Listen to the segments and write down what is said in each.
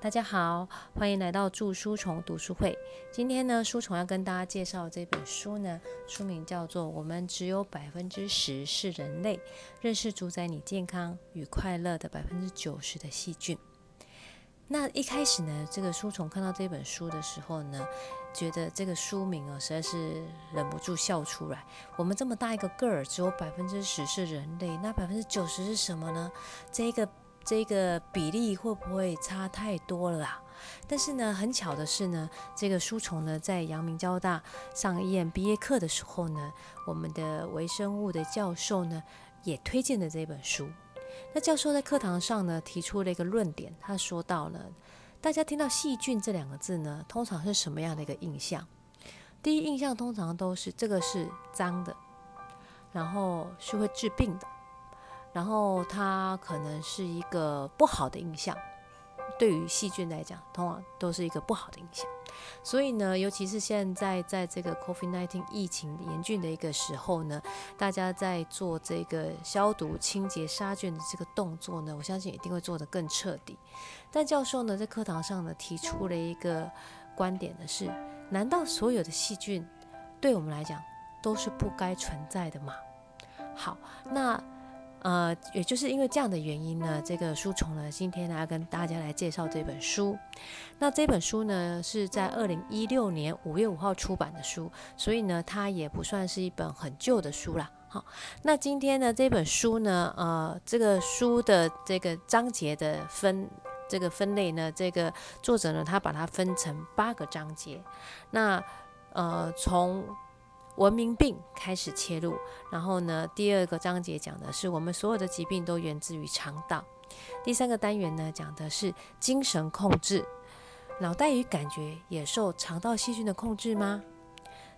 大家好，欢迎来到祝书虫读书会。今天呢，书虫要跟大家介绍这本书呢，书名叫做《我们只有百分之十是人类，认识主宰你健康与快乐的百分之九十的细菌》。那一开始呢，这个书虫看到这本书的时候呢，觉得这个书名哦，实在是忍不住笑出来。我们这么大一个个儿，只有百分之十是人类，那百分之九十是什么呢？这一个。这个比例会不会差太多了啊？但是呢，很巧的是呢，这个书虫呢，在阳明交大上 EMBA 课的时候呢，我们的微生物的教授呢，也推荐了这本书。那教授在课堂上呢，提出了一个论点，他说到呢，大家听到细菌这两个字呢，通常是什么样的一个印象？第一印象通常都是这个是脏的，然后是会治病的。然后它可能是一个不好的印象，对于细菌来讲，通常都是一个不好的印象。所以呢，尤其是现在在这个 COVID-19 疫情严峻的一个时候呢，大家在做这个消毒、清洁、杀菌的这个动作呢，我相信一定会做得更彻底。但教授呢，在课堂上呢，提出了一个观点的，是：难道所有的细菌对我们来讲都是不该存在的吗？好，那。呃，也就是因为这样的原因呢，这个书虫呢，今天呢要跟大家来介绍这本书。那这本书呢是在二零一六年五月五号出版的书，所以呢它也不算是一本很旧的书啦。好，那今天呢这本书呢，呃，这个书的这个章节的分这个分类呢，这个作者呢他把它分成八个章节。那呃从文明病开始切入，然后呢，第二个章节讲的是我们所有的疾病都源自于肠道。第三个单元呢，讲的是精神控制，脑袋与感觉也受肠道细菌的控制吗？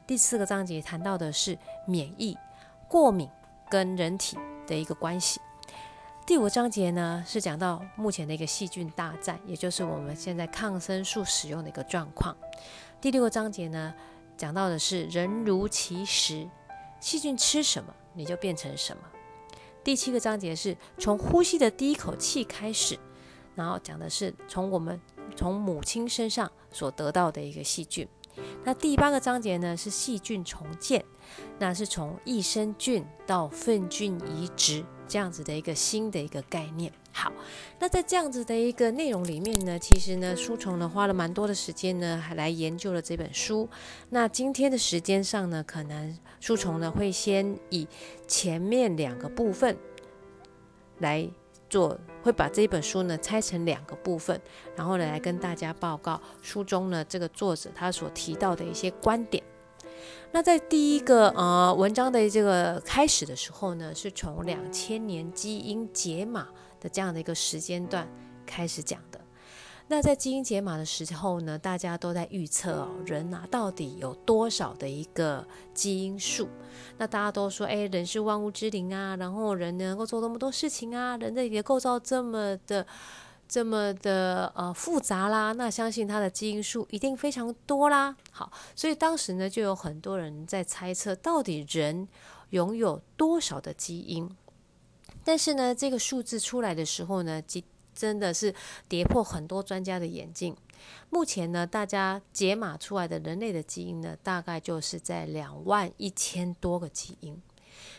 第四个章节谈到的是免疫、过敏跟人体的一个关系。第五章节呢，是讲到目前的一个细菌大战，也就是我们现在抗生素使用的一个状况。第六个章节呢。讲到的是人如其食，细菌吃什么你就变成什么。第七个章节是从呼吸的第一口气开始，然后讲的是从我们从母亲身上所得到的一个细菌。那第八个章节呢是细菌重建，那是从益生菌到粪菌移植这样子的一个新的一个概念。好，那在这样子的一个内容里面呢，其实呢，书虫呢花了蛮多的时间呢，还来研究了这本书。那今天的时间上呢，可能书虫呢会先以前面两个部分来做，会把这本书呢拆成两个部分，然后呢来跟大家报告书中呢这个作者他所提到的一些观点。那在第一个呃文章的这个开始的时候呢，是从两千年基因解码。的这样的一个时间段开始讲的，那在基因解码的时候呢，大家都在预测哦，人啊到底有多少的一个基因数？那大家都说，哎，人是万物之灵啊，然后人能够做那么多事情啊，人的也构造这么的这么的呃复杂啦，那相信它的基因数一定非常多啦。好，所以当时呢，就有很多人在猜测，到底人拥有多少的基因？但是呢，这个数字出来的时候呢，真真的是跌破很多专家的眼镜。目前呢，大家解码出来的人类的基因呢，大概就是在两万一千多个基因。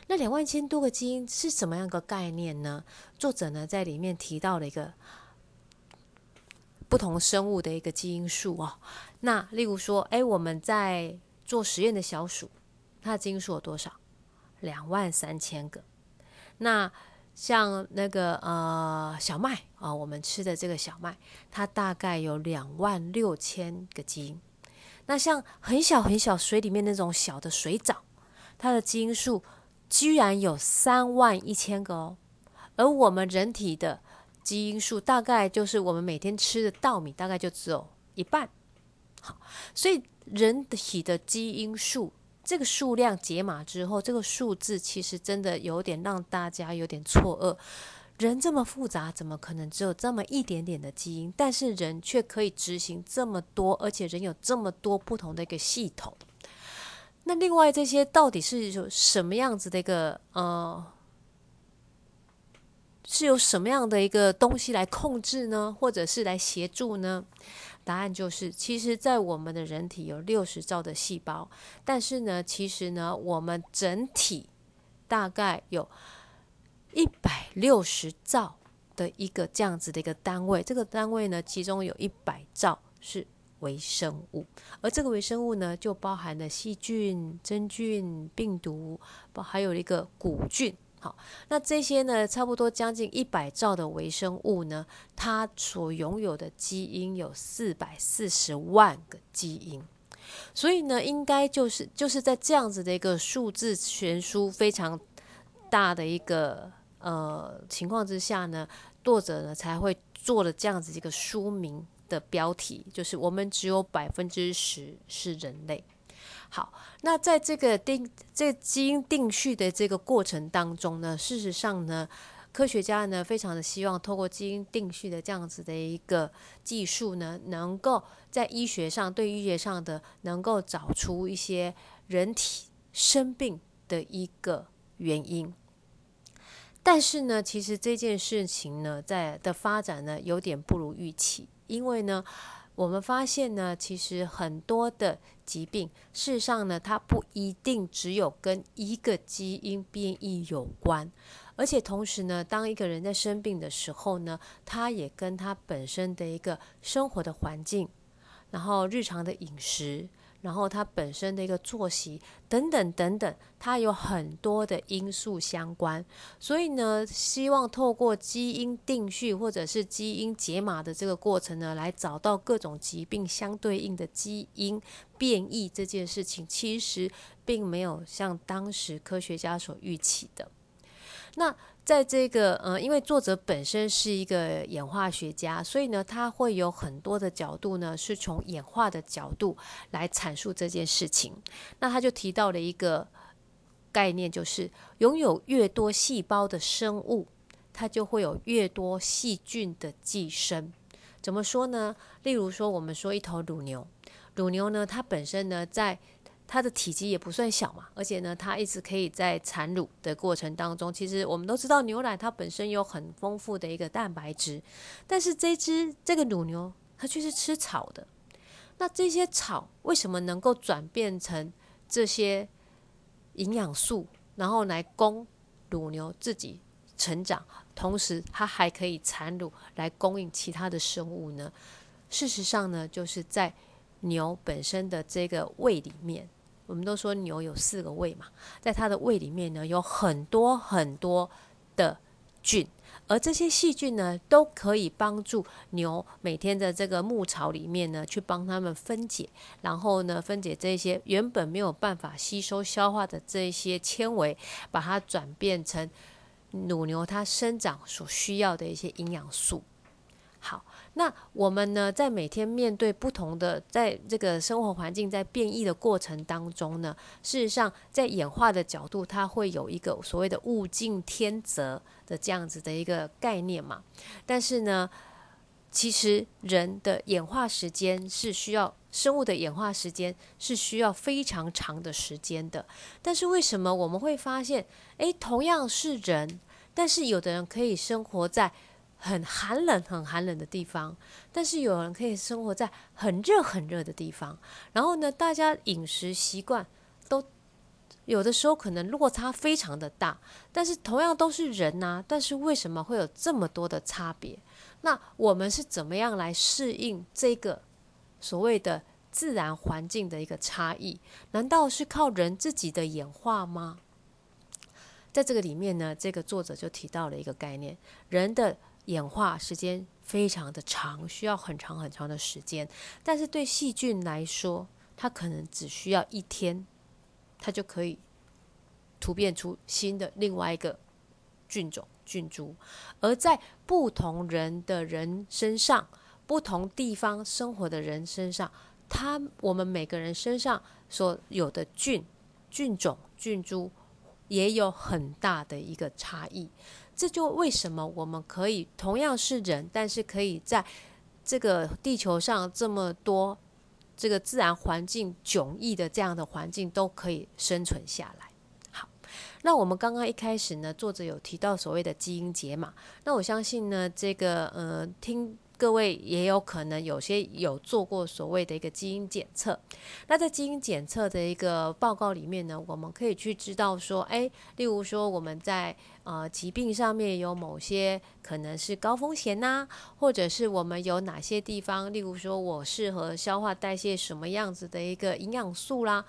那两万一千多个基因是什么样个概念呢？作者呢在里面提到了一个不同生物的一个基因数哦。那例如说，哎，我们在做实验的小鼠，它的基因数有多少？两万三千个。那像那个呃小麦啊，我们吃的这个小麦，它大概有两万六千个基因。那像很小很小水里面那种小的水藻，它的基因数居然有三万一千个哦。而我们人体的基因数，大概就是我们每天吃的稻米，大概就只有一半。好，所以人体的基因数。这个数量解码之后，这个数字其实真的有点让大家有点错愕。人这么复杂，怎么可能只有这么一点点的基因？但是人却可以执行这么多，而且人有这么多不同的一个系统。那另外这些到底是有什么样子的一个呃是由什么样的一个东西来控制呢？或者是来协助呢？答案就是，其实，在我们的人体有六十兆的细胞，但是呢，其实呢，我们整体大概有一百六十兆的一个这样子的一个单位。这个单位呢，其中有一百兆是微生物，而这个微生物呢，就包含了细菌、真菌、病毒，包还有一个古菌。好，那这些呢，差不多将近一百兆的微生物呢，它所拥有的基因有四百四十万个基因，所以呢，应该就是就是在这样子的一个数字悬殊非常大的一个呃情况之下呢，作者呢才会做了这样子一个书名的标题，就是我们只有百分之十是人类。好，那在这个定这基因定序的这个过程当中呢，事实上呢，科学家呢非常的希望透过基因定序的这样子的一个技术呢，能够在医学上对医学上的能够找出一些人体生病的一个原因。但是呢，其实这件事情呢，在的发展呢有点不如预期，因为呢。我们发现呢，其实很多的疾病，事实上呢，它不一定只有跟一个基因变异有关，而且同时呢，当一个人在生病的时候呢，他也跟他本身的一个生活的环境，然后日常的饮食。然后它本身的一个作息等等等等，它有很多的因素相关，所以呢，希望透过基因定序或者是基因解码的这个过程呢，来找到各种疾病相对应的基因变异这件事情，其实并没有像当时科学家所预期的。那在这个呃，因为作者本身是一个演化学家，所以呢，他会有很多的角度呢，是从演化的角度来阐述这件事情。那他就提到了一个概念，就是拥有越多细胞的生物，它就会有越多细菌的寄生。怎么说呢？例如说，我们说一头乳牛，乳牛呢，它本身呢，在它的体积也不算小嘛，而且呢，它一直可以在产乳的过程当中。其实我们都知道，牛奶它本身有很丰富的一个蛋白质，但是这只这个乳牛它却是吃草的。那这些草为什么能够转变成这些营养素，然后来供乳牛自己成长，同时它还可以产乳来供应其他的生物呢？事实上呢，就是在牛本身的这个胃里面。我们都说牛有四个胃嘛，在它的胃里面呢，有很多很多的菌，而这些细菌呢，都可以帮助牛每天的这个牧草里面呢，去帮它们分解，然后呢，分解这些原本没有办法吸收消化的这些纤维，把它转变成乳牛它生长所需要的一些营养素。好。那我们呢，在每天面对不同的，在这个生活环境在变异的过程当中呢，事实上，在演化的角度，它会有一个所谓的物竞天择的这样子的一个概念嘛。但是呢，其实人的演化时间是需要，生物的演化时间是需要非常长的时间的。但是为什么我们会发现，诶，同样是人，但是有的人可以生活在。很寒冷、很寒冷的地方，但是有人可以生活在很热、很热的地方。然后呢，大家饮食习惯都有的时候可能落差非常的大。但是同样都是人呐，但是为什么会有这么多的差别？那我们是怎么样来适应这个所谓的自然环境的一个差异？难道是靠人自己的演化吗？在这个里面呢，这个作者就提到了一个概念：人的。演化时间非常的长，需要很长很长的时间。但是对细菌来说，它可能只需要一天，它就可以突变出新的另外一个菌种菌株。而在不同人的人身上，不同地方生活的人身上，他我们每个人身上所有的菌菌种菌株也有很大的一个差异。这就为什么我们可以同样是人，但是可以在这个地球上这么多这个自然环境迥异的这样的环境都可以生存下来。好，那我们刚刚一开始呢，作者有提到所谓的基因解码，那我相信呢，这个呃听。各位也有可能有些有做过所谓的一个基因检测，那在基因检测的一个报告里面呢，我们可以去知道说，哎，例如说我们在呃疾病上面有某些可能是高风险呐，或者是我们有哪些地方，例如说我适合消化代谢什么样子的一个营养素啦，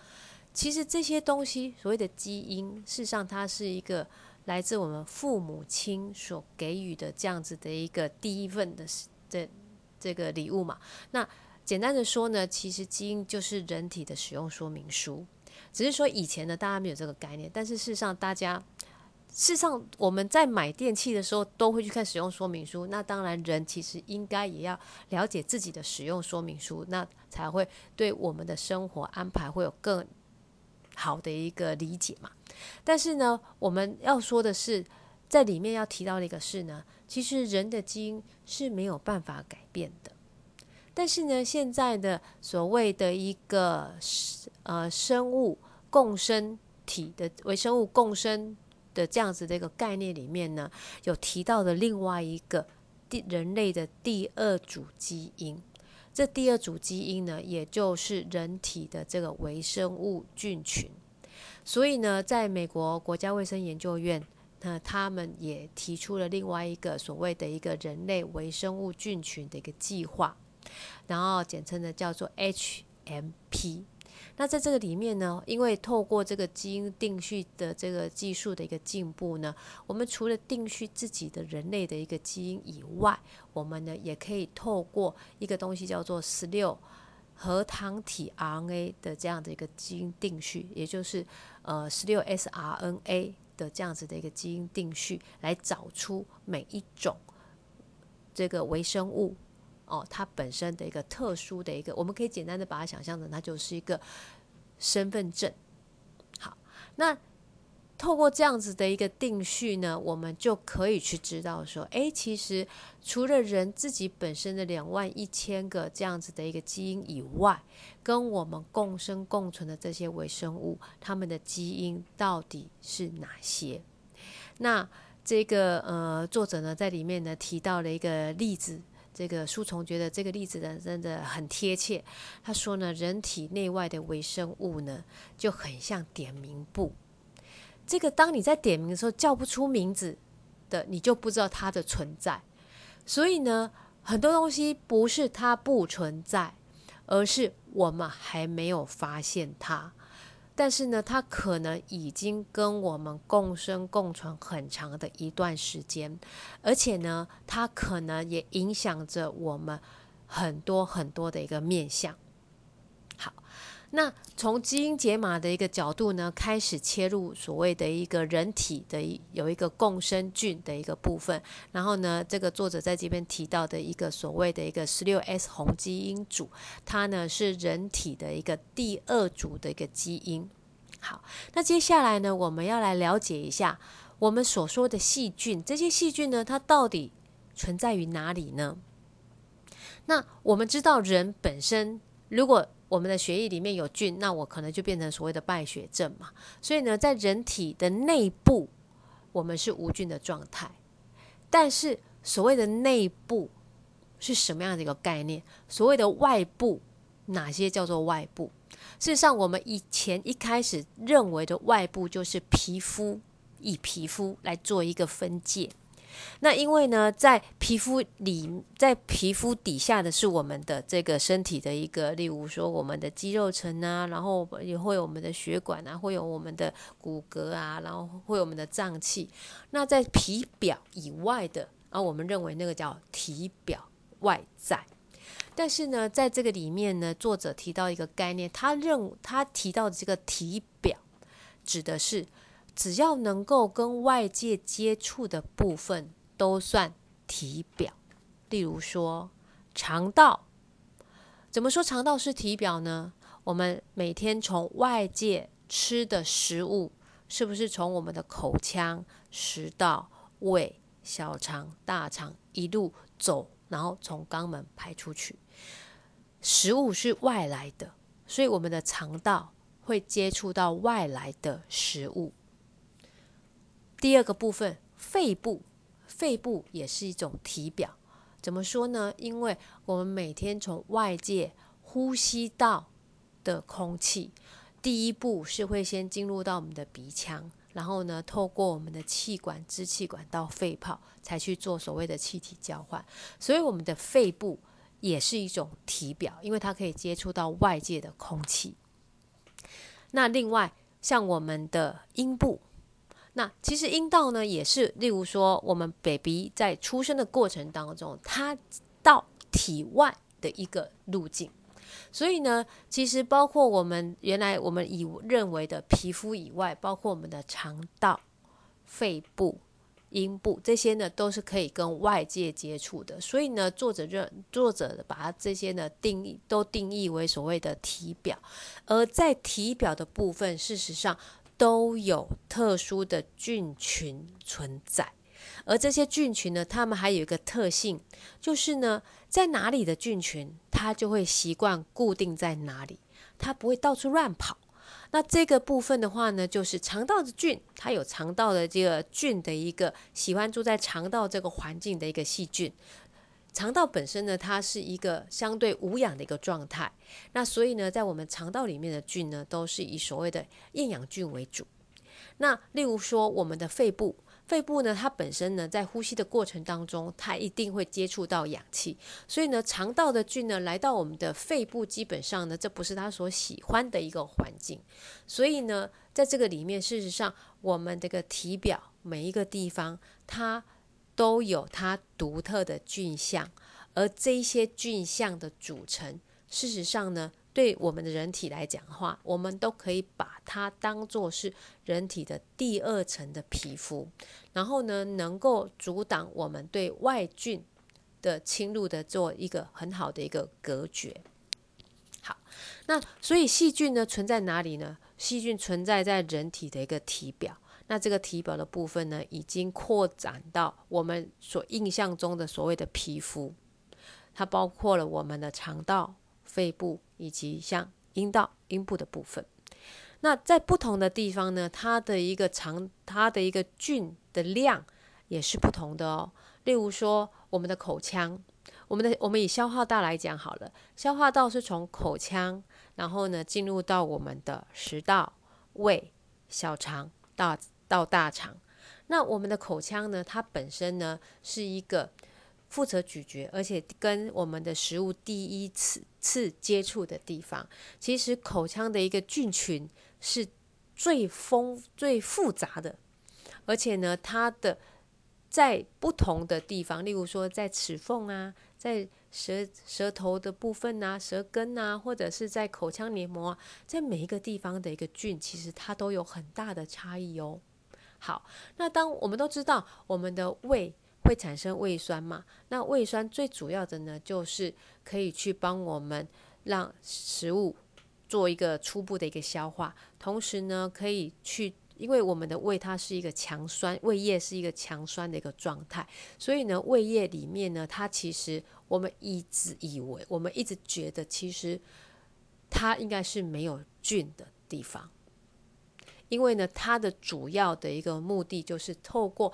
其实这些东西所谓的基因，事实上它是一个来自我们父母亲所给予的这样子的一个第一份的。这这个礼物嘛，那简单的说呢，其实基因就是人体的使用说明书，只是说以前呢大家没有这个概念，但是事实上大家事实上我们在买电器的时候都会去看使用说明书，那当然人其实应该也要了解自己的使用说明书，那才会对我们的生活安排会有更好的一个理解嘛。但是呢，我们要说的是。在里面要提到的一个是呢，其实人的基因是没有办法改变的。但是呢，现在的所谓的一个呃生物共生体的微生物共生的这样子的一个概念里面呢，有提到的另外一个第人类的第二组基因。这第二组基因呢，也就是人体的这个微生物菌群。所以呢，在美国国家卫生研究院。那他们也提出了另外一个所谓的一个人类微生物菌群的一个计划，然后简称的叫做 HMP。那在这个里面呢，因为透过这个基因定序的这个技术的一个进步呢，我们除了定序自己的人类的一个基因以外，我们呢也可以透过一个东西叫做十六核糖体 RNA 的这样的一个基因定序，也就是呃十六 sRNA。的这样子的一个基因定序，来找出每一种这个微生物哦，它本身的一个特殊的一个，我们可以简单的把它想象成，它就是一个身份证。好，那。透过这样子的一个定序呢，我们就可以去知道说，哎，其实除了人自己本身的两万一千个这样子的一个基因以外，跟我们共生共存的这些微生物，它们的基因到底是哪些？那这个呃，作者呢在里面呢提到了一个例子，这个书虫觉得这个例子呢真的很贴切。他说呢，人体内外的微生物呢就很像点名簿。这个，当你在点名的时候叫不出名字的，你就不知道它的存在。所以呢，很多东西不是它不存在，而是我们还没有发现它。但是呢，它可能已经跟我们共生共存很长的一段时间，而且呢，它可能也影响着我们很多很多的一个面相。那从基因解码的一个角度呢，开始切入所谓的一个人体的有一个共生菌的一个部分，然后呢，这个作者在这边提到的一个所谓的一个十六 S 红基因组，它呢是人体的一个第二组的一个基因。好，那接下来呢，我们要来了解一下我们所说的细菌，这些细菌呢，它到底存在于哪里呢？那我们知道人本身如果我们的血液里面有菌，那我可能就变成所谓的败血症嘛。所以呢，在人体的内部，我们是无菌的状态。但是所谓的内部是什么样的一个概念？所谓的外部，哪些叫做外部？事实上，我们以前一开始认为的外部就是皮肤，以皮肤来做一个分界。那因为呢，在皮肤里，在皮肤底下的是我们的这个身体的一个，例如说我们的肌肉层啊，然后也会有我们的血管啊，会有我们的骨骼啊，然后会有我们的脏器。那在皮表以外的，啊，我们认为那个叫体表外在。但是呢，在这个里面呢，作者提到一个概念，他认他提到的这个体表，指的是。只要能够跟外界接触的部分都算体表，例如说肠道。怎么说肠道是体表呢？我们每天从外界吃的食物，是不是从我们的口腔、食道、胃、小肠、大肠一路走，然后从肛门排出去？食物是外来的，所以我们的肠道会接触到外来的食物。第二个部分，肺部，肺部也是一种体表。怎么说呢？因为我们每天从外界呼吸到的空气，第一步是会先进入到我们的鼻腔，然后呢，透过我们的气管、支气管到肺泡，才去做所谓的气体交换。所以，我们的肺部也是一种体表，因为它可以接触到外界的空气。那另外，像我们的阴部。那其实阴道呢，也是例如说，我们 baby 在出生的过程当中，它到体外的一个路径。所以呢，其实包括我们原来我们以认为的皮肤以外，包括我们的肠道、肺部、阴部这些呢，都是可以跟外界接触的。所以呢，作者认作者把它这些呢定义都定义为所谓的体表。而在体表的部分，事实上。都有特殊的菌群存在，而这些菌群呢，它们还有一个特性，就是呢，在哪里的菌群，它就会习惯固定在哪里，它不会到处乱跑。那这个部分的话呢，就是肠道的菌，它有肠道的这个菌的一个喜欢住在肠道这个环境的一个细菌。肠道本身呢，它是一个相对无氧的一个状态，那所以呢，在我们肠道里面的菌呢，都是以所谓的厌氧菌为主。那例如说，我们的肺部，肺部呢，它本身呢，在呼吸的过程当中，它一定会接触到氧气，所以呢，肠道的菌呢，来到我们的肺部，基本上呢，这不是它所喜欢的一个环境。所以呢，在这个里面，事实上，我们这个体表每一个地方，它。都有它独特的菌相，而这些菌相的组成，事实上呢，对我们的人体来讲的话，我们都可以把它当做是人体的第二层的皮肤，然后呢，能够阻挡我们对外菌的侵入的做一个很好的一个隔绝。好，那所以细菌呢存在哪里呢？细菌存在在人体的一个体表。那这个体表的部分呢，已经扩展到我们所印象中的所谓的皮肤，它包括了我们的肠道、肺部以及像阴道、阴部的部分。那在不同的地方呢，它的一个肠、它的一个菌的量也是不同的哦。例如说，我们的口腔，我们的我们以消化道来讲好了，消化道是从口腔，然后呢进入到我们的食道、胃、小肠到。到大肠，那我们的口腔呢？它本身呢是一个负责咀嚼，而且跟我们的食物第一次次接触的地方。其实口腔的一个菌群是最丰最复杂的，而且呢，它的在不同的地方，例如说在齿缝啊，在舌舌头的部分啊，舌根啊，或者是在口腔黏膜，啊在每一个地方的一个菌，其实它都有很大的差异哦。好，那当我们都知道我们的胃会产生胃酸嘛？那胃酸最主要的呢，就是可以去帮我们让食物做一个初步的一个消化，同时呢，可以去，因为我们的胃它是一个强酸，胃液是一个强酸的一个状态，所以呢，胃液里面呢，它其实我们一直以为，我们一直觉得，其实它应该是没有菌的地方。因为呢，它的主要的一个目的就是透过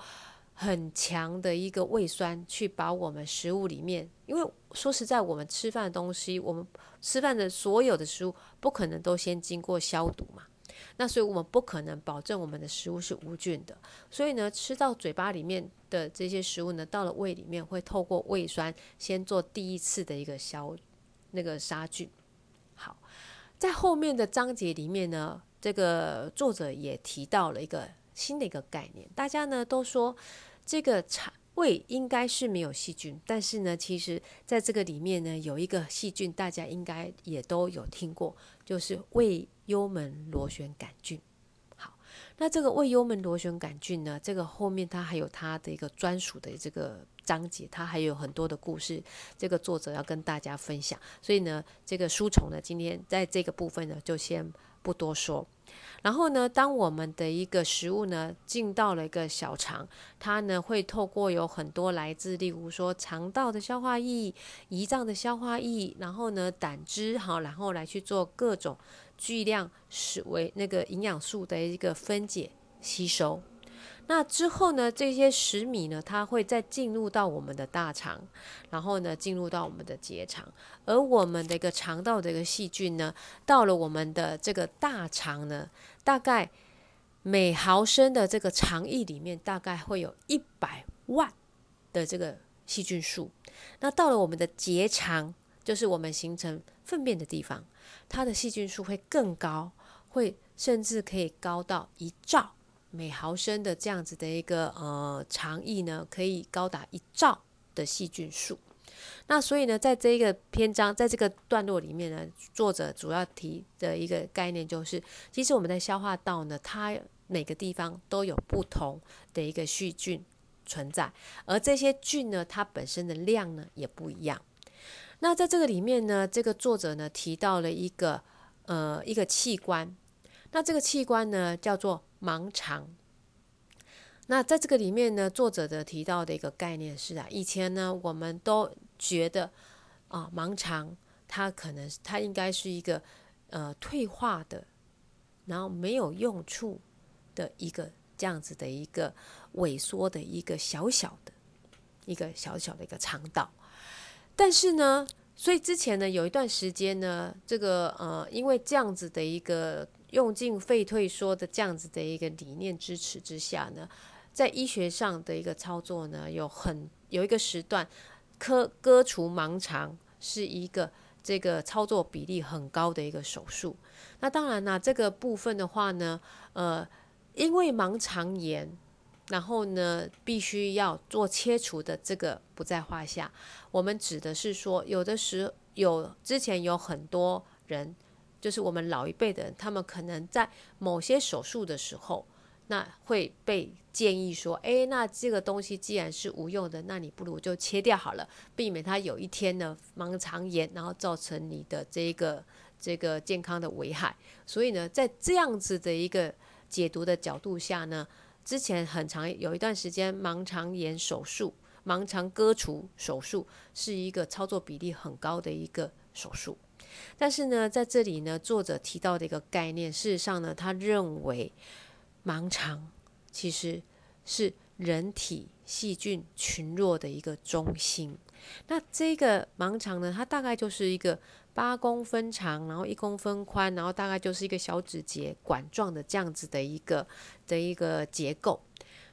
很强的一个胃酸去把我们食物里面，因为说实在，我们吃饭的东西，我们吃饭的所有的食物不可能都先经过消毒嘛，那所以我们不可能保证我们的食物是无菌的，所以呢，吃到嘴巴里面的这些食物呢，到了胃里面会透过胃酸先做第一次的一个消那个杀菌。好，在后面的章节里面呢。这个作者也提到了一个新的一个概念，大家呢都说这个肠胃应该是没有细菌，但是呢，其实在这个里面呢有一个细菌，大家应该也都有听过，就是胃幽门螺旋杆菌。好，那这个胃幽门螺旋杆菌呢，这个后面它还有它的一个专属的这个章节，它还有很多的故事，这个作者要跟大家分享。所以呢，这个书虫呢，今天在这个部分呢，就先。不多说，然后呢，当我们的一个食物呢进到了一个小肠，它呢会透过有很多来自，例如说肠道的消化液、胰脏的消化液，然后呢胆汁，好，然后来去做各种巨量是为那个营养素的一个分解吸收。那之后呢，这些食米呢，它会再进入到我们的大肠，然后呢，进入到我们的结肠，而我们的一个肠道的一个细菌呢，到了我们的这个大肠呢，大概每毫升的这个肠液里面，大概会有一百万的这个细菌数。那到了我们的结肠，就是我们形成粪便的地方，它的细菌数会更高，会甚至可以高到一兆每毫升的这样子的一个呃肠液呢，可以高达一兆的细菌数。那所以呢，在这一个篇章，在这个段落里面呢，作者主要提的一个概念就是，其实我们在消化道呢，它每个地方都有不同的一个细菌存在，而这些菌呢，它本身的量呢也不一样。那在这个里面呢，这个作者呢提到了一个呃一个器官，那这个器官呢叫做盲肠。那在这个里面呢，作者的提到的一个概念是啊，以前呢我们都觉得啊盲肠它可能它应该是一个呃退化的，然后没有用处的一个这样子的一个萎缩的一个小小的一个小小的一个肠道。但是呢，所以之前呢有一段时间呢，这个呃因为这样子的一个用进废退缩的这样子的一个理念支持之下呢。在医学上的一个操作呢，有很有一个时段，割割除盲肠是一个这个操作比例很高的一个手术。那当然呢，这个部分的话呢，呃，因为盲肠炎，然后呢，必须要做切除的这个不在话下。我们指的是说，有的时有之前有很多人，就是我们老一辈的人，他们可能在某些手术的时候。那会被建议说，哎，那这个东西既然是无用的，那你不如就切掉好了，避免它有一天呢盲肠炎，然后造成你的这个这个健康的危害。所以呢，在这样子的一个解读的角度下呢，之前很长有一段时间，盲肠炎手术、盲肠割除手术是一个操作比例很高的一个手术。但是呢，在这里呢，作者提到的一个概念，事实上呢，他认为。盲肠其实是人体细菌群落的一个中心。那这个盲肠呢，它大概就是一个八公分长，然后一公分宽，然后大概就是一个小指节管状的这样子的一个的一个结构。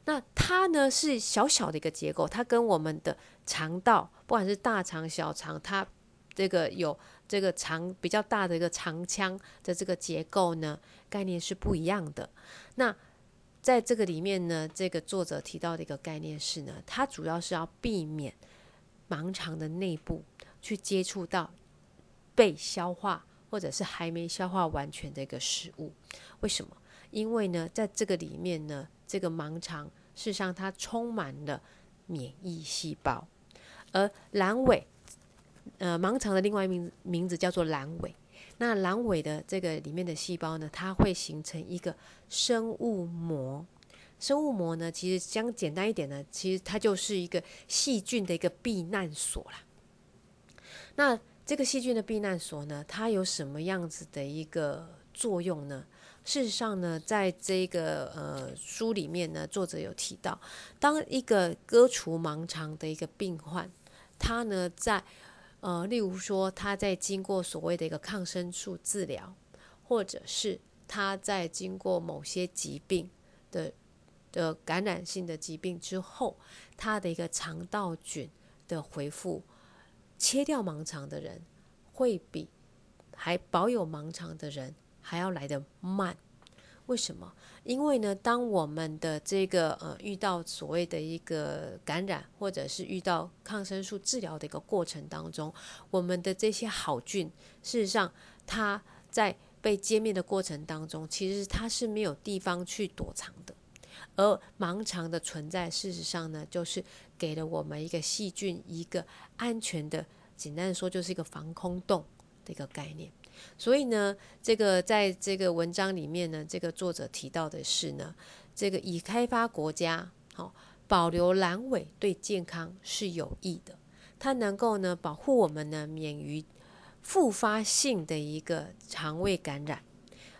那它呢是小小的一个结构，它跟我们的肠道，不管是大肠、小肠，它这个有这个肠比较大的一个肠腔的这个结构呢，概念是不一样的。那在这个里面呢，这个作者提到的一个概念是呢，它主要是要避免盲肠的内部去接触到被消化或者是还没消化完全的一个食物。为什么？因为呢，在这个里面呢，这个盲肠事实上它充满了免疫细胞，而阑尾，呃，盲肠的另外一名名字叫做阑尾。那阑尾的这个里面的细胞呢，它会形成一个生物膜。生物膜呢，其实讲简单一点呢，其实它就是一个细菌的一个避难所啦。那这个细菌的避难所呢，它有什么样子的一个作用呢？事实上呢，在这个呃书里面呢，作者有提到，当一个割除盲肠的一个病患，他呢在呃，例如说，他在经过所谓的一个抗生素治疗，或者是他在经过某些疾病的的感染性的疾病之后，他的一个肠道菌的回复，切掉盲肠的人会比还保有盲肠的人还要来得慢。为什么？因为呢，当我们的这个呃遇到所谓的一个感染，或者是遇到抗生素治疗的一个过程当中，我们的这些好菌，事实上它在被歼灭的过程当中，其实它是没有地方去躲藏的。而盲肠的存在，事实上呢，就是给了我们一个细菌一个安全的，简单的说，就是一个防空洞的一个概念。所以呢，这个在这个文章里面呢，这个作者提到的是呢，这个已开发国家好保留阑尾对健康是有益的，它能够呢保护我们呢免于复发性的一个肠胃感染，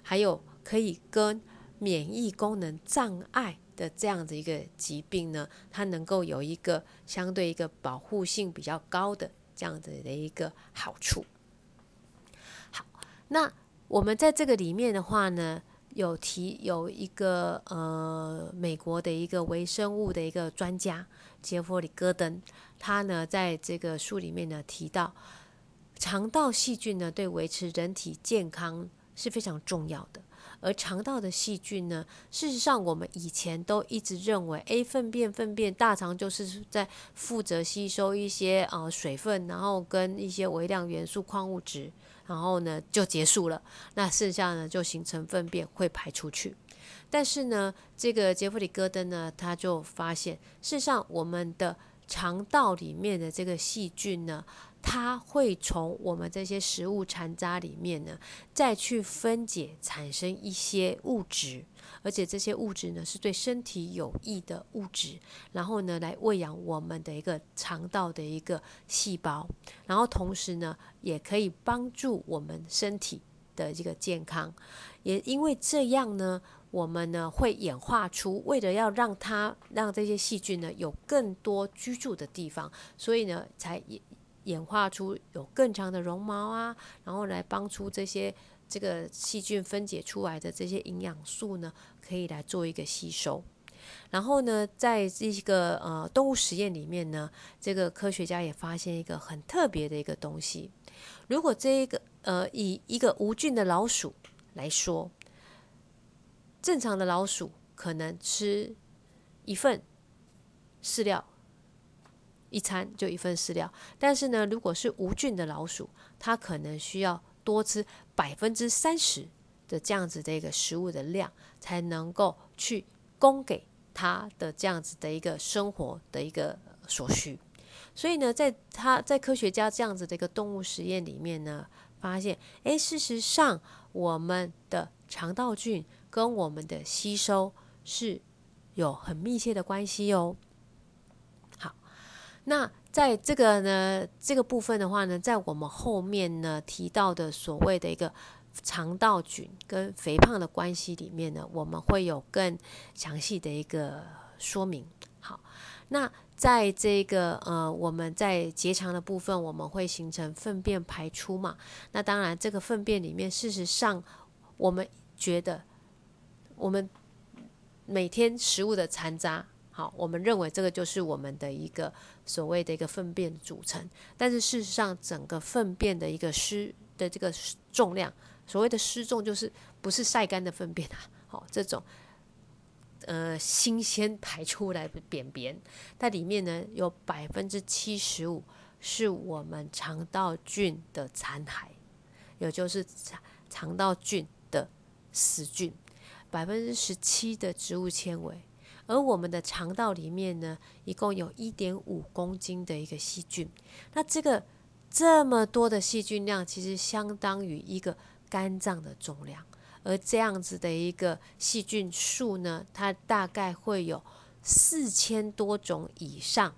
还有可以跟免疫功能障碍的这样的一个疾病呢，它能够有一个相对一个保护性比较高的这样子的一个好处。那我们在这个里面的话呢，有提有一个呃美国的一个微生物的一个专家杰弗里戈登，他呢在这个书里面呢提到，肠道细菌呢对维持人体健康是非常重要的。而肠道的细菌呢？事实上，我们以前都一直认为，A 粪便粪便大肠就是在负责吸收一些呃水分，然后跟一些微量元素、矿物质，然后呢就结束了。那剩下呢就形成粪便会排出去。但是呢，这个杰弗里戈登呢，他就发现，事实上我们的肠道里面的这个细菌呢。它会从我们这些食物残渣里面呢，再去分解产生一些物质，而且这些物质呢是对身体有益的物质，然后呢来喂养我们的一个肠道的一个细胞，然后同时呢也可以帮助我们身体的这个健康。也因为这样呢，我们呢会演化出为了要让它让这些细菌呢有更多居住的地方，所以呢才也。演化出有更长的绒毛啊，然后来帮助这些这个细菌分解出来的这些营养素呢，可以来做一个吸收。然后呢，在这个呃动物实验里面呢，这个科学家也发现一个很特别的一个东西。如果这一个呃以一个无菌的老鼠来说，正常的老鼠可能吃一份饲料。一餐就一份饲料，但是呢，如果是无菌的老鼠，它可能需要多吃百分之三十的这样子的一个食物的量，才能够去供给他的这样子的一个生活的一个所需。所以呢，在他在科学家这样子的一个动物实验里面呢，发现，诶，事实上我们的肠道菌跟我们的吸收是有很密切的关系哦。好那在这个呢，这个部分的话呢，在我们后面呢提到的所谓的一个肠道菌跟肥胖的关系里面呢，我们会有更详细的一个说明。好，那在这个呃，我们在结肠的部分，我们会形成粪便排出嘛？那当然，这个粪便里面，事实上我们觉得我们每天食物的残渣。好，我们认为这个就是我们的一个所谓的一个粪便组成，但是事实上，整个粪便的一个湿的这个重量，所谓的湿重就是不是晒干的粪便啊，好，这种呃新鲜排出来的便便，它里面呢有百分之七十五是我们肠道菌的残骸，也就是肠肠道菌的死菌，百分之十七的植物纤维。而我们的肠道里面呢，一共有一点五公斤的一个细菌。那这个这么多的细菌量，其实相当于一个肝脏的重量。而这样子的一个细菌数呢，它大概会有四千多种以上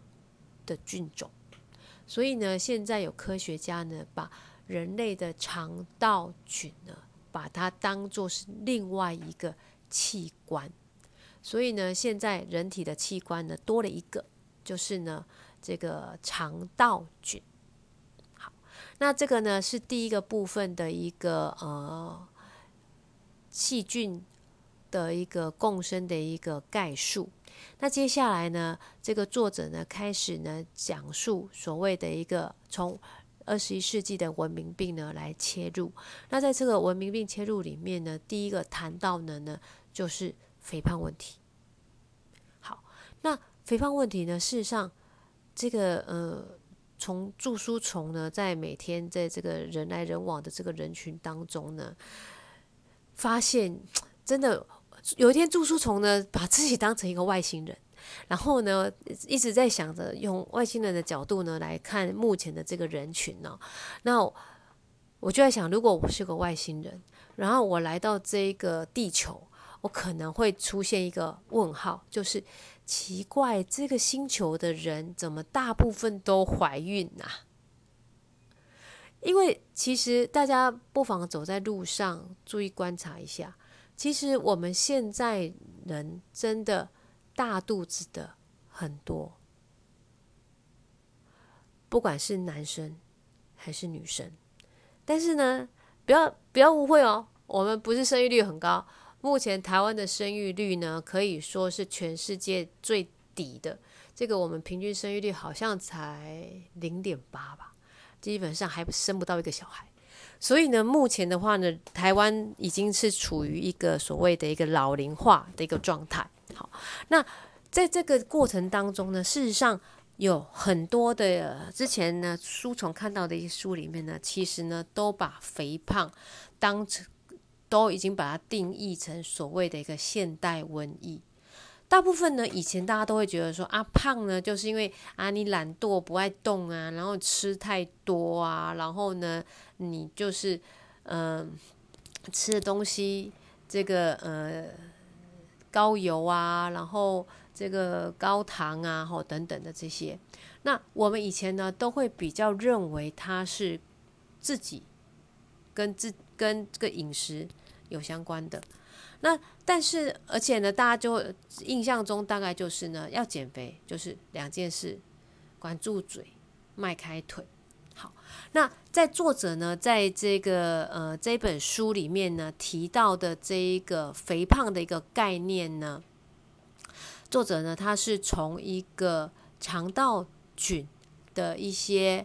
的菌种。所以呢，现在有科学家呢，把人类的肠道菌呢，把它当作是另外一个器官。所以呢，现在人体的器官呢多了一个，就是呢这个肠道菌。好，那这个呢是第一个部分的一个呃细菌的一个共生的一个概述。那接下来呢，这个作者呢开始呢讲述所谓的一个从二十一世纪的文明病呢来切入。那在这个文明病切入里面呢，第一个谈到的呢就是。肥胖问题，好，那肥胖问题呢？事实上，这个呃，从著书虫呢，在每天在这个人来人往的这个人群当中呢，发现真的有一天著书虫呢，把自己当成一个外星人，然后呢，一直在想着用外星人的角度呢来看目前的这个人群呢。那我就在想，如果我是个外星人，然后我来到这个地球。我可能会出现一个问号，就是奇怪，这个星球的人怎么大部分都怀孕啊？因为其实大家不妨走在路上，注意观察一下，其实我们现在人真的大肚子的很多，不管是男生还是女生。但是呢，不要不要误会哦，我们不是生育率很高。目前台湾的生育率呢，可以说是全世界最低的。这个我们平均生育率好像才零点八吧，基本上还生不到一个小孩。所以呢，目前的话呢，台湾已经是处于一个所谓的一个老龄化的一个状态。好，那在这个过程当中呢，事实上有很多的之前呢书虫看到的一些书里面呢，其实呢都把肥胖当成。都已经把它定义成所谓的一个现代瘟疫。大部分呢，以前大家都会觉得说啊，胖呢，就是因为啊你懒惰不爱动啊，然后吃太多啊，然后呢，你就是嗯吃的东西这个呃高油啊，然后这个高糖啊，或等等的这些。那我们以前呢，都会比较认为它是自己跟自。跟这个饮食有相关的，那但是而且呢，大家就印象中大概就是呢，要减肥就是两件事：管住嘴，迈开腿。好，那在作者呢，在这个呃这本书里面呢提到的这一个肥胖的一个概念呢，作者呢他是从一个肠道菌的一些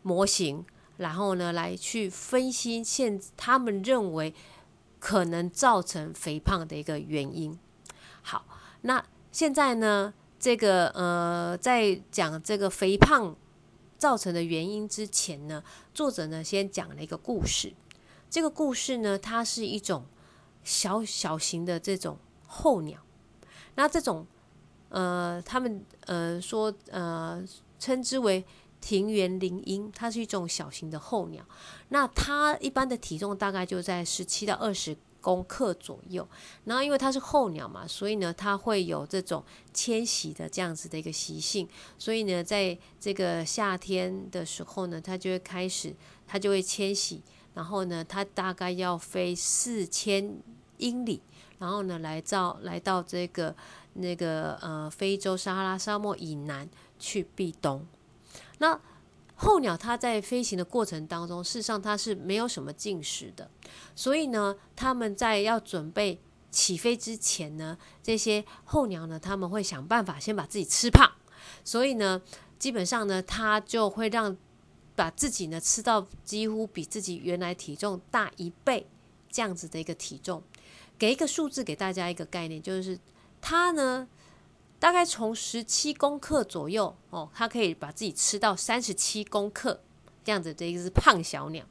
模型。然后呢，来去分析现他们认为可能造成肥胖的一个原因。好，那现在呢，这个呃，在讲这个肥胖造成的原因之前呢，作者呢先讲了一个故事。这个故事呢，它是一种小小型的这种候鸟。那这种呃，他们呃说呃称之为。庭园林莺，它是一种小型的候鸟。那它一般的体重大概就在十七到二十公克左右。然后因为它是候鸟嘛，所以呢，它会有这种迁徙的这样子的一个习性。所以呢，在这个夏天的时候呢，它就会开始，它就会迁徙。然后呢，它大概要飞四千英里，然后呢，来到来到这个那个呃非洲撒哈拉沙漠以南去避冬。那候鸟它在飞行的过程当中，事实上它是没有什么进食的，所以呢，他们在要准备起飞之前呢，这些候鸟呢，他们会想办法先把自己吃胖，所以呢，基本上呢，它就会让把自己呢吃到几乎比自己原来体重大一倍这样子的一个体重，给一个数字给大家一个概念，就是它呢。大概从十七公克左右哦，它可以把自己吃到三十七公克这样子的一只胖小鸟。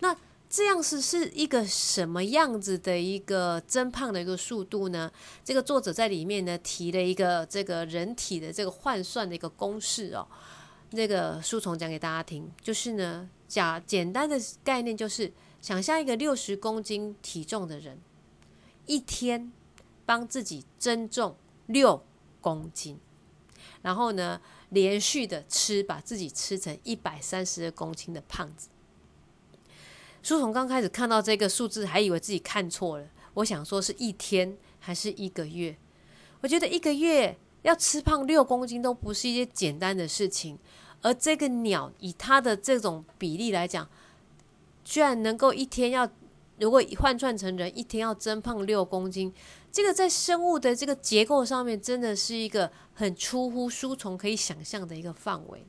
那这样是是一个什么样子的一个增胖的一个速度呢？这个作者在里面呢提了一个这个人体的这个换算的一个公式哦。那个书虫讲给大家听，就是呢，假简单的概念就是，想象一个六十公斤体重的人，一天帮自己增重六。公斤，然后呢，连续的吃，把自己吃成一百三十二公斤的胖子。书虫刚开始看到这个数字，还以为自己看错了。我想说是一天还是一个月？我觉得一个月要吃胖六公斤都不是一件简单的事情。而这个鸟以它的这种比例来讲，居然能够一天要，如果换算成人，一天要增胖六公斤。这个在生物的这个结构上面，真的是一个很出乎书虫可以想象的一个范围。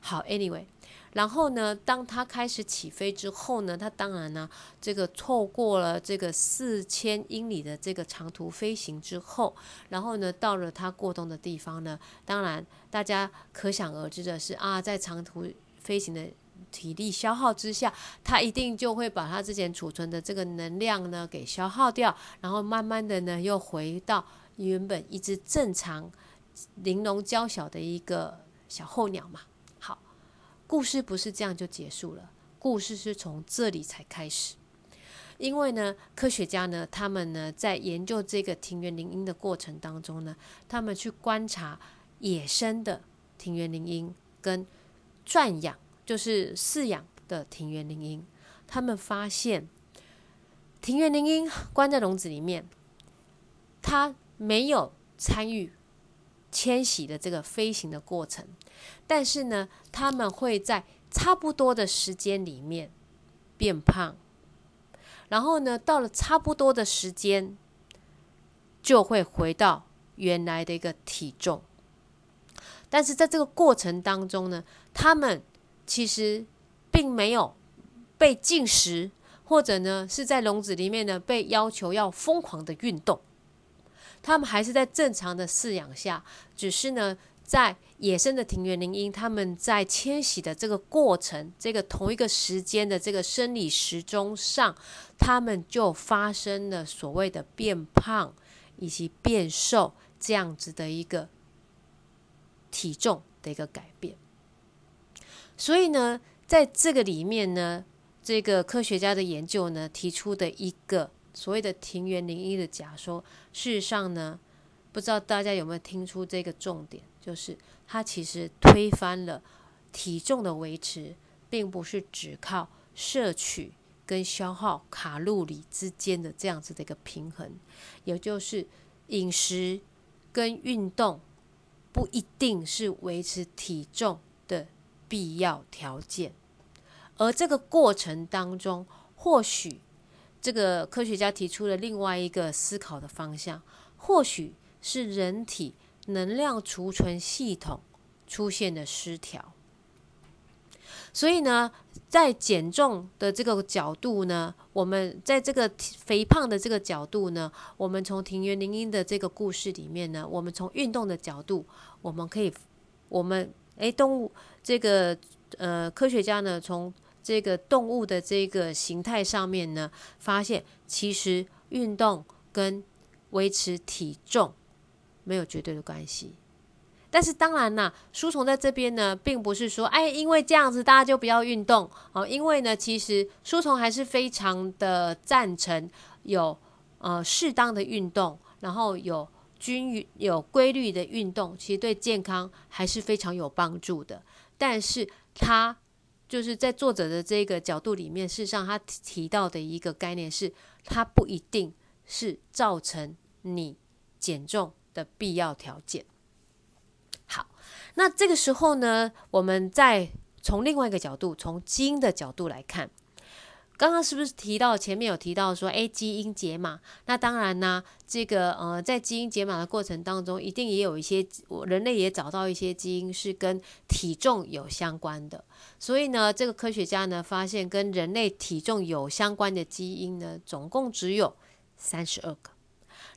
好，anyway，然后呢，当它开始起飞之后呢，它当然呢，这个错过了这个四千英里的这个长途飞行之后，然后呢，到了它过冬的地方呢，当然大家可想而知的是啊，在长途飞行的。体力消耗之下，它一定就会把它之前储存的这个能量呢给消耗掉，然后慢慢的呢又回到原本一只正常、玲珑娇小的一个小候鸟嘛。好，故事不是这样就结束了，故事是从这里才开始。因为呢，科学家呢，他们呢在研究这个庭园铃音的过程当中呢，他们去观察野生的庭园铃音跟转养。就是饲养的庭园铃莺，他们发现庭园铃莺关在笼子里面，它没有参与迁徙的这个飞行的过程，但是呢，他们会在差不多的时间里面变胖，然后呢，到了差不多的时间就会回到原来的一个体重。但是在这个过程当中呢，他们其实并没有被进食，或者呢是在笼子里面呢被要求要疯狂的运动。他们还是在正常的饲养下，只是呢，在野生的庭园林莺，他们在迁徙的这个过程，这个同一个时间的这个生理时钟上，他们就发生了所谓的变胖以及变瘦这样子的一个体重的一个改变。所以呢，在这个里面呢，这个科学家的研究呢，提出的一个。所谓的庭园灵异的假说，事实上呢，不知道大家有没有听出这个重点，就是它其实推翻了体重的维持，并不是只靠摄取跟消耗卡路里之间的这样子的一个平衡，也就是饮食跟运动不一定是维持体重必要条件，而这个过程当中，或许。这个科学家提出了另外一个思考的方向，或许是人体能量储存系统出现的失调。所以呢，在减重的这个角度呢，我们在这个肥胖的这个角度呢，我们从庭园林荫的这个故事里面呢，我们从运动的角度，我们可以，我们诶，动物这个呃科学家呢从。这个动物的这个形态上面呢，发现其实运动跟维持体重没有绝对的关系。但是当然啦，书虫在这边呢，并不是说，哎，因为这样子大家就不要运动哦。因为呢，其实书虫还是非常的赞成有呃适当的运动，然后有均匀、有规律的运动，其实对健康还是非常有帮助的。但是它。就是在作者的这个角度里面，事实上他提到的一个概念是，它不一定是造成你减重的必要条件。好，那这个时候呢，我们再从另外一个角度，从基因的角度来看。刚刚是不是提到前面有提到说，哎，基因解码？那当然呢，这个呃，在基因解码的过程当中，一定也有一些人类也找到一些基因是跟体重有相关的。所以呢，这个科学家呢发现跟人类体重有相关的基因呢，总共只有三十二个。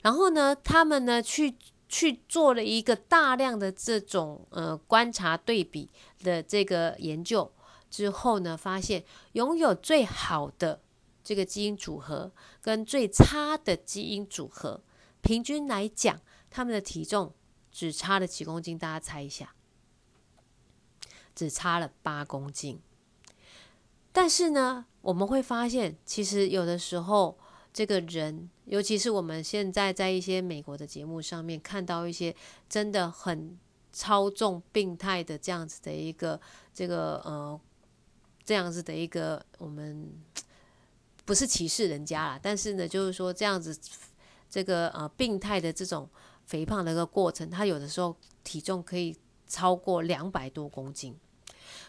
然后呢，他们呢去去做了一个大量的这种呃观察对比的这个研究。之后呢，发现拥有最好的这个基因组合跟最差的基因组合，平均来讲，他们的体重只差了几公斤？大家猜一下，只差了八公斤。但是呢，我们会发现，其实有的时候，这个人，尤其是我们现在在一些美国的节目上面看到一些真的很超重、病态的这样子的一个这个呃。这样子的一个，我们 不是歧视人家啦，但是呢，就是说这样子，这个呃病态的这种肥胖的一个过程，他有的时候体重可以超过两百多公斤。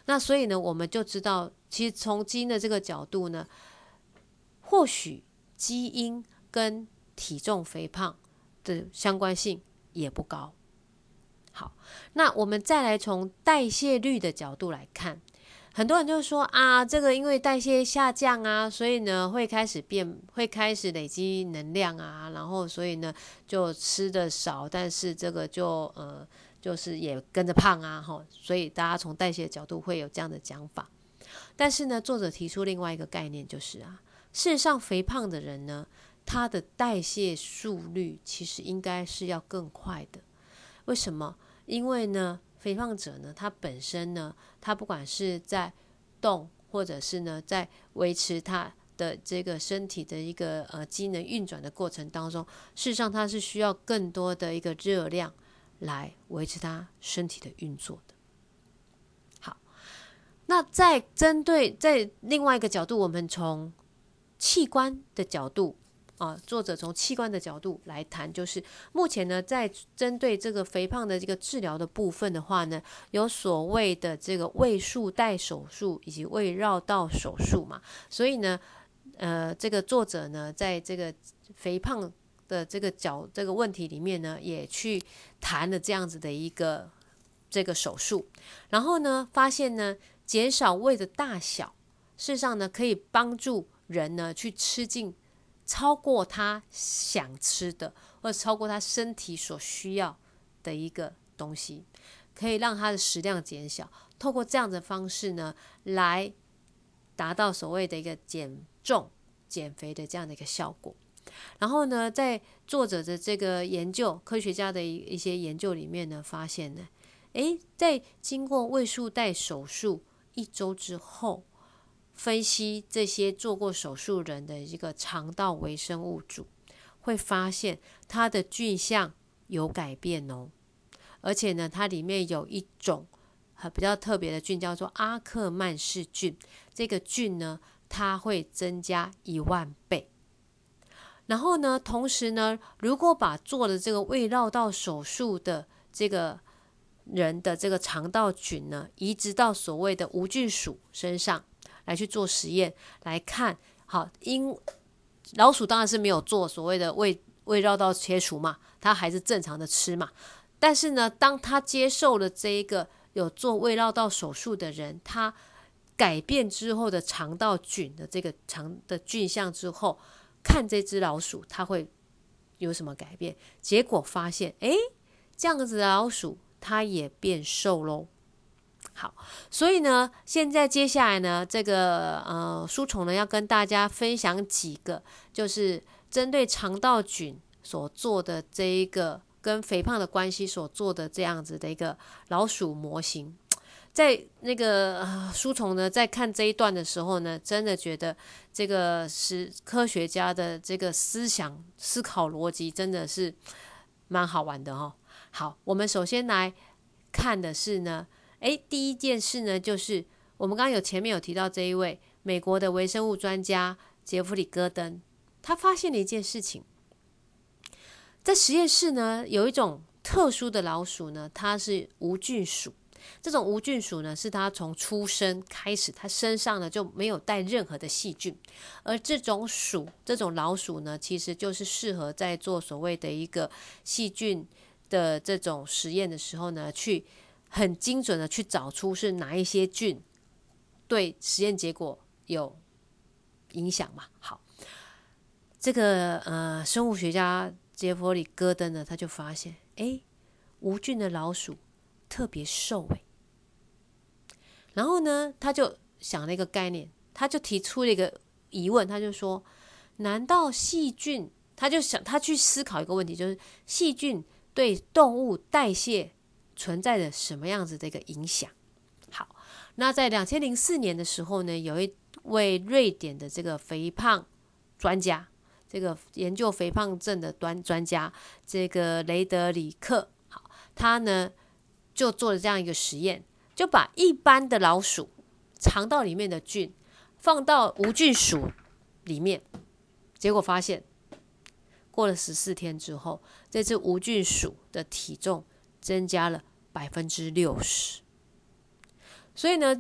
那所以呢，我们就知道，其实从基因的这个角度呢，或许基因跟体重肥胖的相关性也不高。好，那我们再来从代谢率的角度来看。很多人就说啊，这个因为代谢下降啊，所以呢会开始变，会开始累积能量啊，然后所以呢就吃的少，但是这个就呃就是也跟着胖啊，哈，所以大家从代谢的角度会有这样的讲法。但是呢，作者提出另外一个概念，就是啊，事实上肥胖的人呢，他的代谢速率其实应该是要更快的。为什么？因为呢。肥胖者呢，他本身呢，他不管是在动，或者是呢，在维持他的这个身体的一个呃机能运转的过程当中，事实上他是需要更多的一个热量来维持他身体的运作的。好，那在针对在另外一个角度，我们从器官的角度啊，作者从器官的角度来谈，就是目前呢，在针对这个肥胖的这个治疗的部分的话呢，有所谓的这个胃束带手术以及胃绕道手术嘛，所以呢，呃，这个作者呢，在这个肥胖的这个角这个问题里面呢，也去谈了这样子的一个这个手术，然后呢，发现呢，减少胃的大小，事实上呢，可以帮助人呢去吃进。超过他想吃的，或者超过他身体所需要的一个东西，可以让他的食量减小。透过这样的方式呢，来达到所谓的一个减重、减肥的这样的一个效果。然后呢，在作者的这个研究，科学家的一一些研究里面呢，发现呢，诶，在经过胃束带手术一周之后。分析这些做过手术人的一个肠道微生物组，会发现它的菌相有改变哦，而且呢，它里面有一种很比较特别的菌，叫做阿克曼氏菌。这个菌呢，它会增加一万倍。然后呢，同时呢，如果把做了这个胃绕道手术的这个人的这个肠道菌呢，移植到所谓的无菌鼠身上。来去做实验来看，好，因老鼠当然是没有做所谓的胃胃绕道切除嘛，它还是正常的吃嘛。但是呢，当他接受了这一个有做胃绕道手术的人，他改变之后的肠道菌的这个肠的菌相之后，看这只老鼠它会有什么改变？结果发现，哎，这样子的老鼠它也变瘦喽。好，所以呢，现在接下来呢，这个呃，书虫呢要跟大家分享几个，就是针对肠道菌所做的这一个跟肥胖的关系所做的这样子的一个老鼠模型。在那个书虫呢在看这一段的时候呢，真的觉得这个是科学家的这个思想思考逻辑真的是蛮好玩的哦。好，我们首先来看的是呢。诶，第一件事呢，就是我们刚刚有前面有提到这一位美国的微生物专家杰弗里·戈登，他发现了一件事情，在实验室呢，有一种特殊的老鼠呢，它是无菌鼠。这种无菌鼠呢，是它从出生开始，它身上呢就没有带任何的细菌。而这种鼠，这种老鼠呢，其实就是适合在做所谓的一个细菌的这种实验的时候呢，去。很精准的去找出是哪一些菌对实验结果有影响嘛？好，这个呃生物学家杰弗里·戈登呢，他就发现，哎，无菌的老鼠特别瘦哎。然后呢，他就想了一个概念，他就提出了一个疑问，他就说：难道细菌？他就想他去思考一个问题，就是细菌对动物代谢。存在着什么样子的一个影响？好，那在两千零四年的时候呢，有一位瑞典的这个肥胖专家，这个研究肥胖症的专专家，这个雷德里克，好，他呢就做了这样一个实验，就把一般的老鼠肠道里面的菌放到无菌鼠里面，结果发现过了十四天之后，这只无菌鼠的体重。增加了百分之六十，所以呢，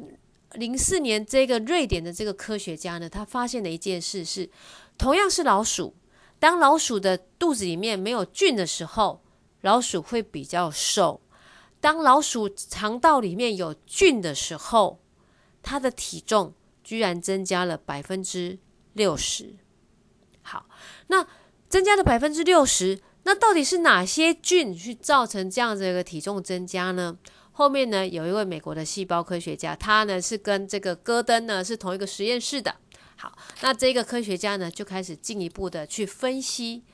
零四年这个瑞典的这个科学家呢，他发现的一件事是，同样是老鼠，当老鼠的肚子里面没有菌的时候，老鼠会比较瘦；当老鼠肠道里面有菌的时候，它的体重居然增加了百分之六十。好，那增加了百分之六十。那到底是哪些菌去造成这样子一个体重增加呢？后面呢有一位美国的细胞科学家，他呢是跟这个戈登呢是同一个实验室的。好，那这个科学家呢就开始进一步的去分析，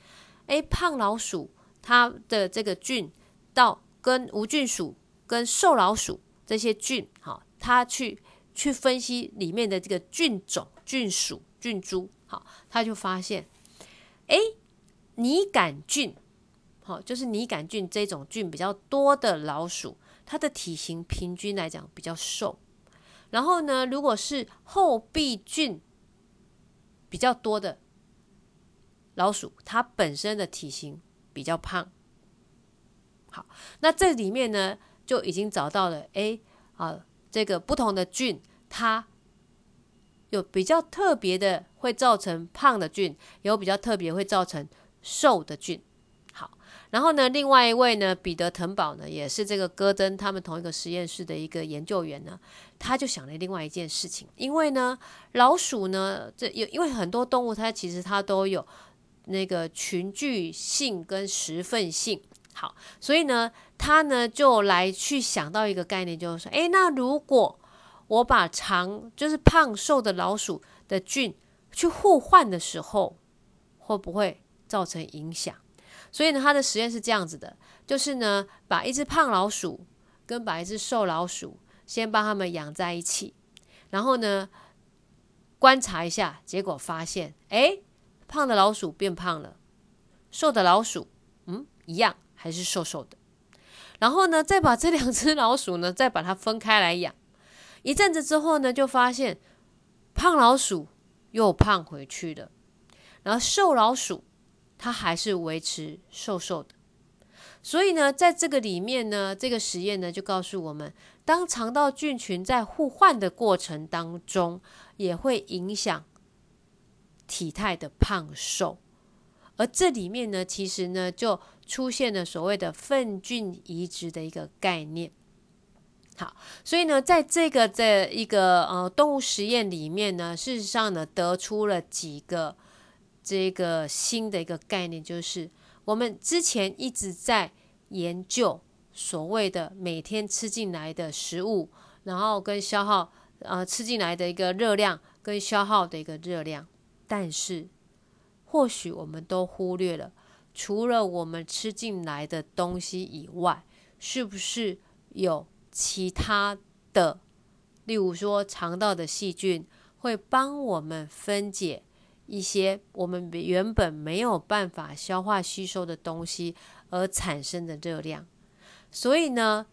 诶，胖老鼠它的这个菌到跟无菌鼠跟瘦老鼠这些菌，好，他去去分析里面的这个菌种、菌属、菌株，好，他就发现，诶，拟杆菌。就是拟杆菌这种菌比较多的老鼠，它的体型平均来讲比较瘦。然后呢，如果是后壁菌比较多的老鼠它本身的体型比较胖。好，那这里面呢就已经找到了，哎，啊，这个不同的菌，它有比较特别的会造成胖的菌，有比较特别会造成瘦的菌。然后呢，另外一位呢，彼得滕堡呢，也是这个戈登他们同一个实验室的一个研究员呢，他就想了另外一件事情，因为呢，老鼠呢，这有因为很多动物它其实它都有那个群聚性跟食份性，好，所以呢，他呢就来去想到一个概念，就是说，诶，那如果我把长就是胖瘦的老鼠的菌去互换的时候，会不会造成影响？所以呢，他的实验是这样子的，就是呢，把一只胖老鼠跟把一只瘦老鼠先帮他们养在一起，然后呢，观察一下，结果发现，哎，胖的老鼠变胖了，瘦的老鼠，嗯，一样还是瘦瘦的。然后呢，再把这两只老鼠呢，再把它分开来养，一阵子之后呢，就发现胖老鼠又胖回去了，然后瘦老鼠。它还是维持瘦瘦的，所以呢，在这个里面呢，这个实验呢就告诉我们，当肠道菌群在互换的过程当中，也会影响体态的胖瘦，而这里面呢，其实呢就出现了所谓的粪菌移植的一个概念。好，所以呢，在这个这一个呃动物实验里面呢，事实上呢，得出了几个。这个新的一个概念就是，我们之前一直在研究所谓的每天吃进来的食物，然后跟消耗，呃，吃进来的一个热量跟消耗的一个热量，但是或许我们都忽略了，除了我们吃进来的东西以外，是不是有其他的，例如说肠道的细菌会帮我们分解。一些我们原本没有办法消化吸收的东西而产生的热量，所以呢，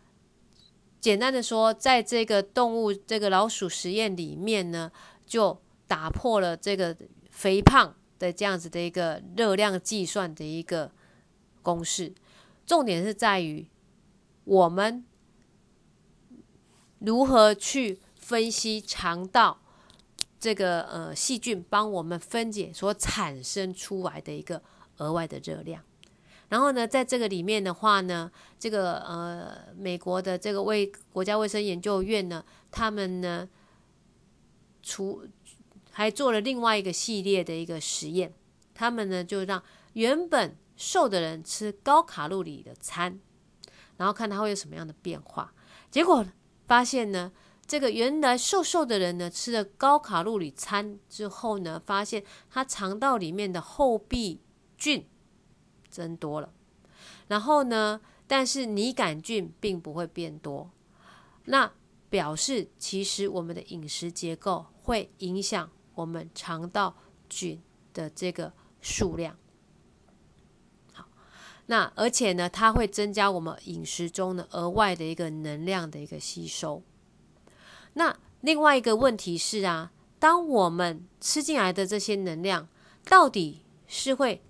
简单的说，在这个动物这个老鼠实验里面呢，就打破了这个肥胖的这样子的一个热量计算的一个公式。重点是在于我们如何去分析肠道。这个呃细菌帮我们分解所产生出来的一个额外的热量，然后呢，在这个里面的话呢，这个呃美国的这个卫国家卫生研究院呢，他们呢，除还做了另外一个系列的一个实验，他们呢就让原本瘦的人吃高卡路里的餐，然后看他会有什么样的变化，结果发现呢。这个原来瘦瘦的人呢，吃了高卡路里餐之后呢，发现他肠道里面的后壁菌增多了，然后呢，但是拟杆菌并不会变多，那表示其实我们的饮食结构会影响我们肠道菌的这个数量。好，那而且呢，它会增加我们饮食中的额外的一个能量的一个吸收。那另外一个问题是啊，当我们吃进来的这些能量，到底是会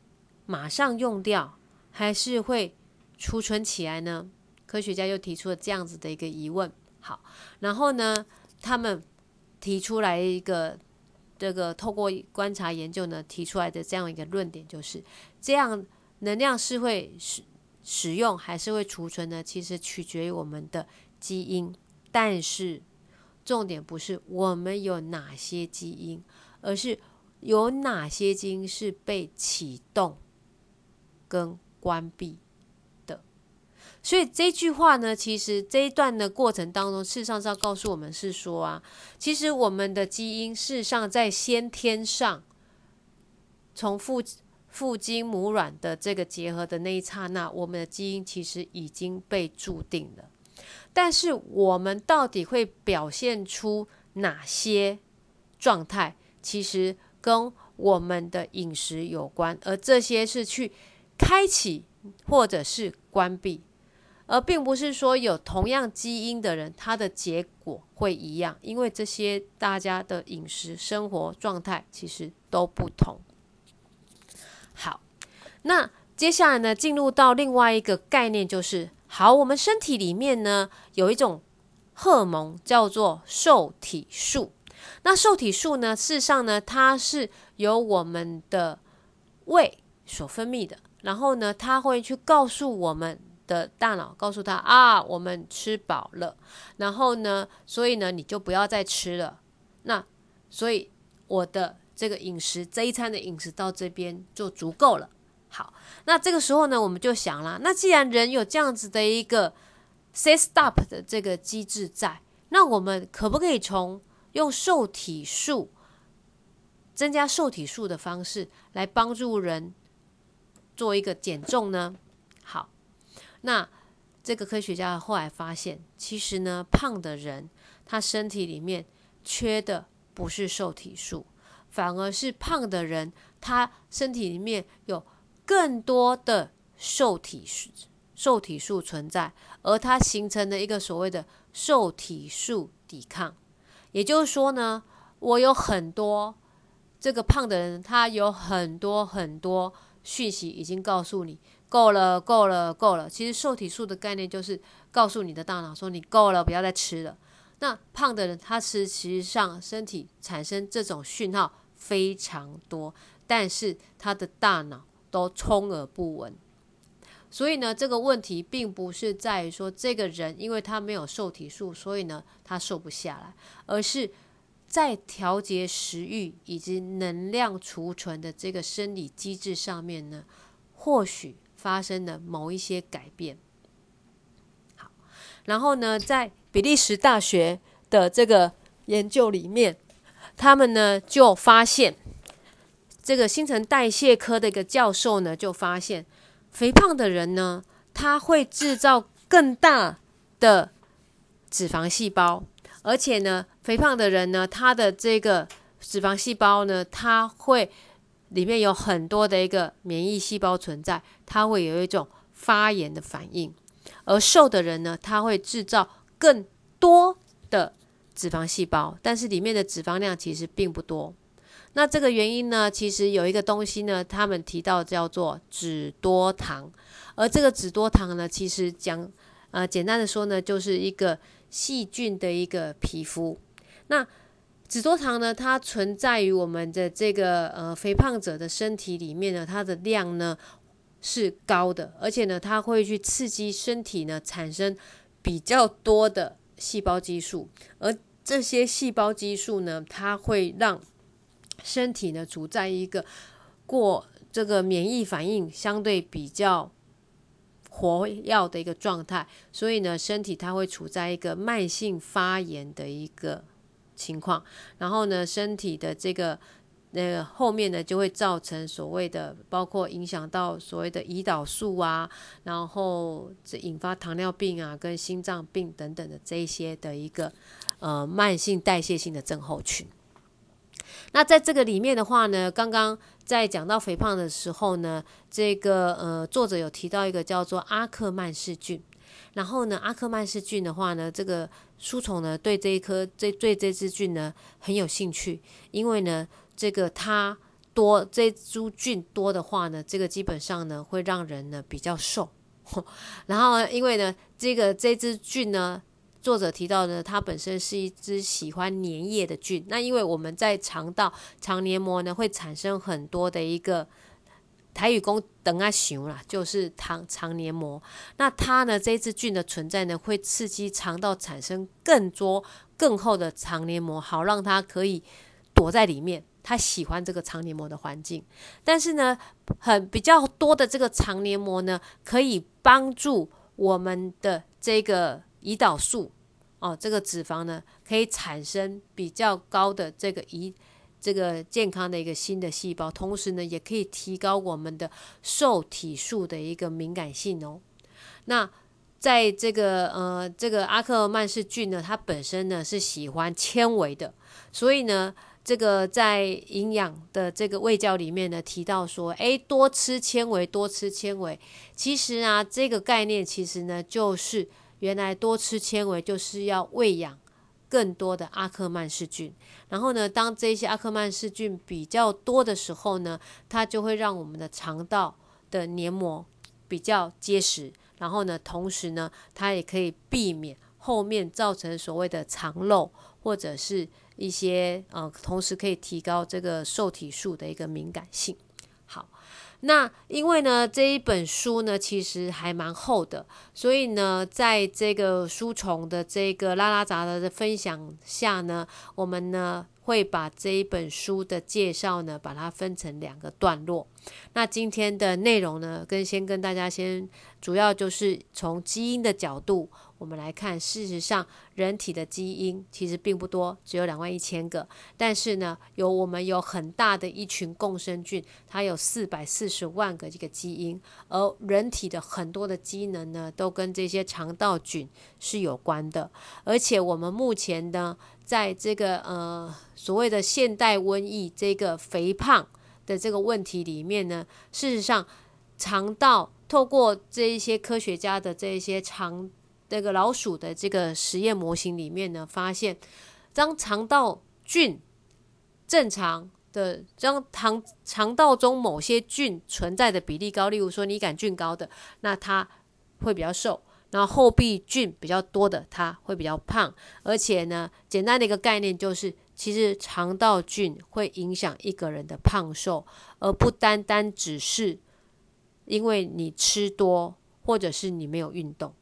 马上用掉，还是会储存起来呢？科学家又提出了这样子的一个疑问。好，然后呢，他们提出来一个这个透过观察研究呢，提出来的这样一个论点，就是这样能量是会使使用还是会储存呢？其实取决于我们的基因，但是。重点不是我们有哪些基因，而是有哪些基因是被启动跟关闭的。所以这句话呢，其实这一段的过程当中，事实上是要告诉我们是说啊，其实我们的基因事实上在先天上，从父父精母卵的这个结合的那一刹那，我们的基因其实已经被注定了。但是我们到底会表现出哪些状态？其实跟我们的饮食有关，而这些是去开启或者是关闭，而并不是说有同样基因的人，他的结果会一样，因为这些大家的饮食生活状态其实都不同。好，那接下来呢，进入到另外一个概念，就是好，我们身体里面呢有一种荷尔蒙叫做受体素。那受体素呢，事实上呢，它是由我们的胃所分泌的，然后呢，它会去告诉我们的大脑，告诉他啊，我们吃饱了，然后呢，所以呢，你就不要再吃了。那所以我的这个饮食这一餐的饮食到这边就足够了。好，那这个时候呢，我们就想了，那既然人有这样子的一个 say stop 的这个机制在，那我们可不可以从用受体素增加受体素的方式来帮助人做一个减重呢？好，那这个科学家后来发现，其实呢，胖的人他身体里面缺的不是受体素，反而是胖的人他身体里面有更多的受体受体素存在，而它形成了一个所谓的受体素抵抗。也就是说呢，我有很多这个胖的人，他有很多很多讯息已经告诉你够了，够了，够了。其实受体素的概念就是告诉你的大脑说你够了，不要再吃了。那胖的人，他是其实上身体产生这种讯号非常多，但是他的大脑都充耳不闻。所以呢，这个问题并不是在于说这个人因为他没有受体素，所以呢他瘦不下来，而是在调节食欲以及能量储存的这个生理机制上面呢，或许发生了某一些改变。好，然后呢，在比利时大学的这个研究里面，他们呢就发现，这个新陈代谢科的一个教授呢就发现。肥胖的人呢，他会制造更大的脂肪细胞，而且呢，肥胖的人呢，他的这个脂肪细胞呢，它会里面有很多的一个免疫细胞存在，它会有一种发炎的反应。而瘦的人呢，他会制造更多的脂肪细胞，但是里面的脂肪量其实并不多。那这个原因呢，其实有一个东西呢，他们提到叫做脂多糖，而这个脂多糖呢，其实讲呃简单的说呢，就是一个细菌的一个皮肤。那脂多糖呢，它存在于我们的这个呃肥胖者的身体里面呢，它的量呢是高的，而且呢，它会去刺激身体呢产生比较多的细胞激素，而这些细胞激素呢，它会让身体呢处在一个过这个免疫反应相对比较活跃的一个状态，所以呢，身体它会处在一个慢性发炎的一个情况，然后呢，身体的这个那个后面呢就会造成所谓的包括影响到所谓的胰岛素啊，然后这引发糖尿病啊跟心脏病等等的这一些的一个呃慢性代谢性的症候群。那在这个里面的话呢，刚刚在讲到肥胖的时候呢，这个呃作者有提到一个叫做阿克曼氏菌，然后呢，阿克曼氏菌的话呢，这个书虫呢对这一颗这对这支菌呢很有兴趣，因为呢这个它多这株菌多的话呢，这个基本上呢会让人呢比较瘦，然后因为呢这个这支菌呢。作者提到呢，它本身是一只喜欢粘液的菌。那因为我们在肠道肠黏膜呢，会产生很多的一个台语公等啊熊啦，就是肠肠黏膜。那它呢，这只菌的存在呢，会刺激肠道产生更多更厚的肠黏膜，好让它可以躲在里面。它喜欢这个肠黏膜的环境，但是呢，很比较多的这个肠黏膜呢，可以帮助我们的这个。胰岛素哦，这个脂肪呢，可以产生比较高的这个胰这个健康的一个新的细胞，同时呢，也可以提高我们的受体素的一个敏感性哦。那在这个呃这个阿克曼氏菌呢，它本身呢是喜欢纤维的，所以呢，这个在营养的这个胃教里面呢提到说，诶，多吃纤维，多吃纤维。其实啊，这个概念其实呢就是。原来多吃纤维就是要喂养更多的阿克曼氏菌。然后呢，当这些阿克曼氏菌比较多的时候呢，它就会让我们的肠道的黏膜比较结实。然后呢，同时呢，它也可以避免后面造成所谓的肠漏，或者是一些呃，同时可以提高这个受体素的一个敏感性。那因为呢这一本书呢其实还蛮厚的，所以呢在这个书虫的这个拉拉杂的分享下呢，我们呢会把这一本书的介绍呢把它分成两个段落。那今天的内容呢，跟先跟大家先主要就是从基因的角度。我们来看，事实上，人体的基因其实并不多，只有两万一千个。但是呢，有我们有很大的一群共生菌，它有四百四十万个这个基因。而人体的很多的机能呢，都跟这些肠道菌是有关的。而且我们目前呢，在这个呃所谓的现代瘟疫这个肥胖的这个问题里面呢，事实上，肠道透过这一些科学家的这一些肠这个老鼠的这个实验模型里面呢，发现当肠道菌正常的，当肠肠道中某些菌存在的比例高，例如说你杆菌高的，那它会比较瘦；然后后壁菌比较多的，它会比较胖。而且呢，简单的一个概念就是，其实肠道菌会影响一个人的胖瘦，而不单单只是因为你吃多，或者是你没有运动。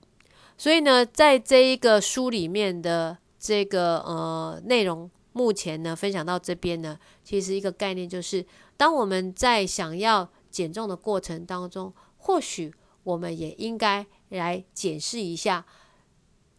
所以呢，在这一个书里面的这个呃内容，目前呢分享到这边呢，其实一个概念就是，当我们在想要减重的过程当中，或许我们也应该来检视一下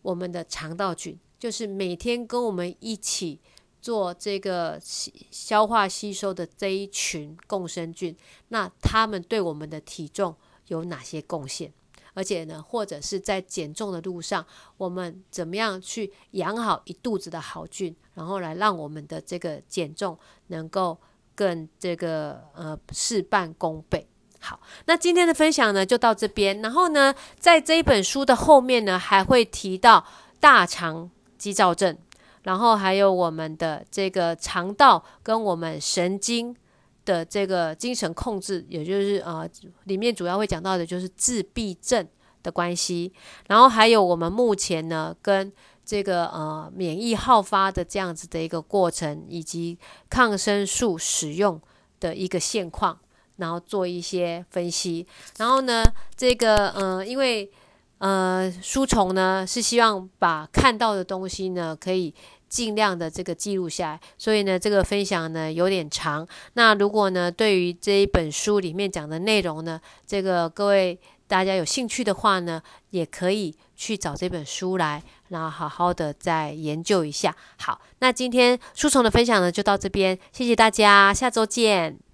我们的肠道菌，就是每天跟我们一起做这个消化吸收的这一群共生菌，那他们对我们的体重有哪些贡献？而且呢，或者是在减重的路上，我们怎么样去养好一肚子的好菌，然后来让我们的这个减重能够更这个呃事半功倍。好，那今天的分享呢就到这边。然后呢，在这一本书的后面呢，还会提到大肠肌躁症，然后还有我们的这个肠道跟我们神经。的这个精神控制，也就是呃，里面主要会讲到的就是自闭症的关系，然后还有我们目前呢跟这个呃免疫好发的这样子的一个过程，以及抗生素使用的一个现况，然后做一些分析。然后呢，这个呃，因为呃书虫呢是希望把看到的东西呢可以。尽量的这个记录下来，所以呢，这个分享呢有点长。那如果呢，对于这一本书里面讲的内容呢，这个各位大家有兴趣的话呢，也可以去找这本书来，然后好好的再研究一下。好，那今天书虫的分享呢就到这边，谢谢大家，下周见。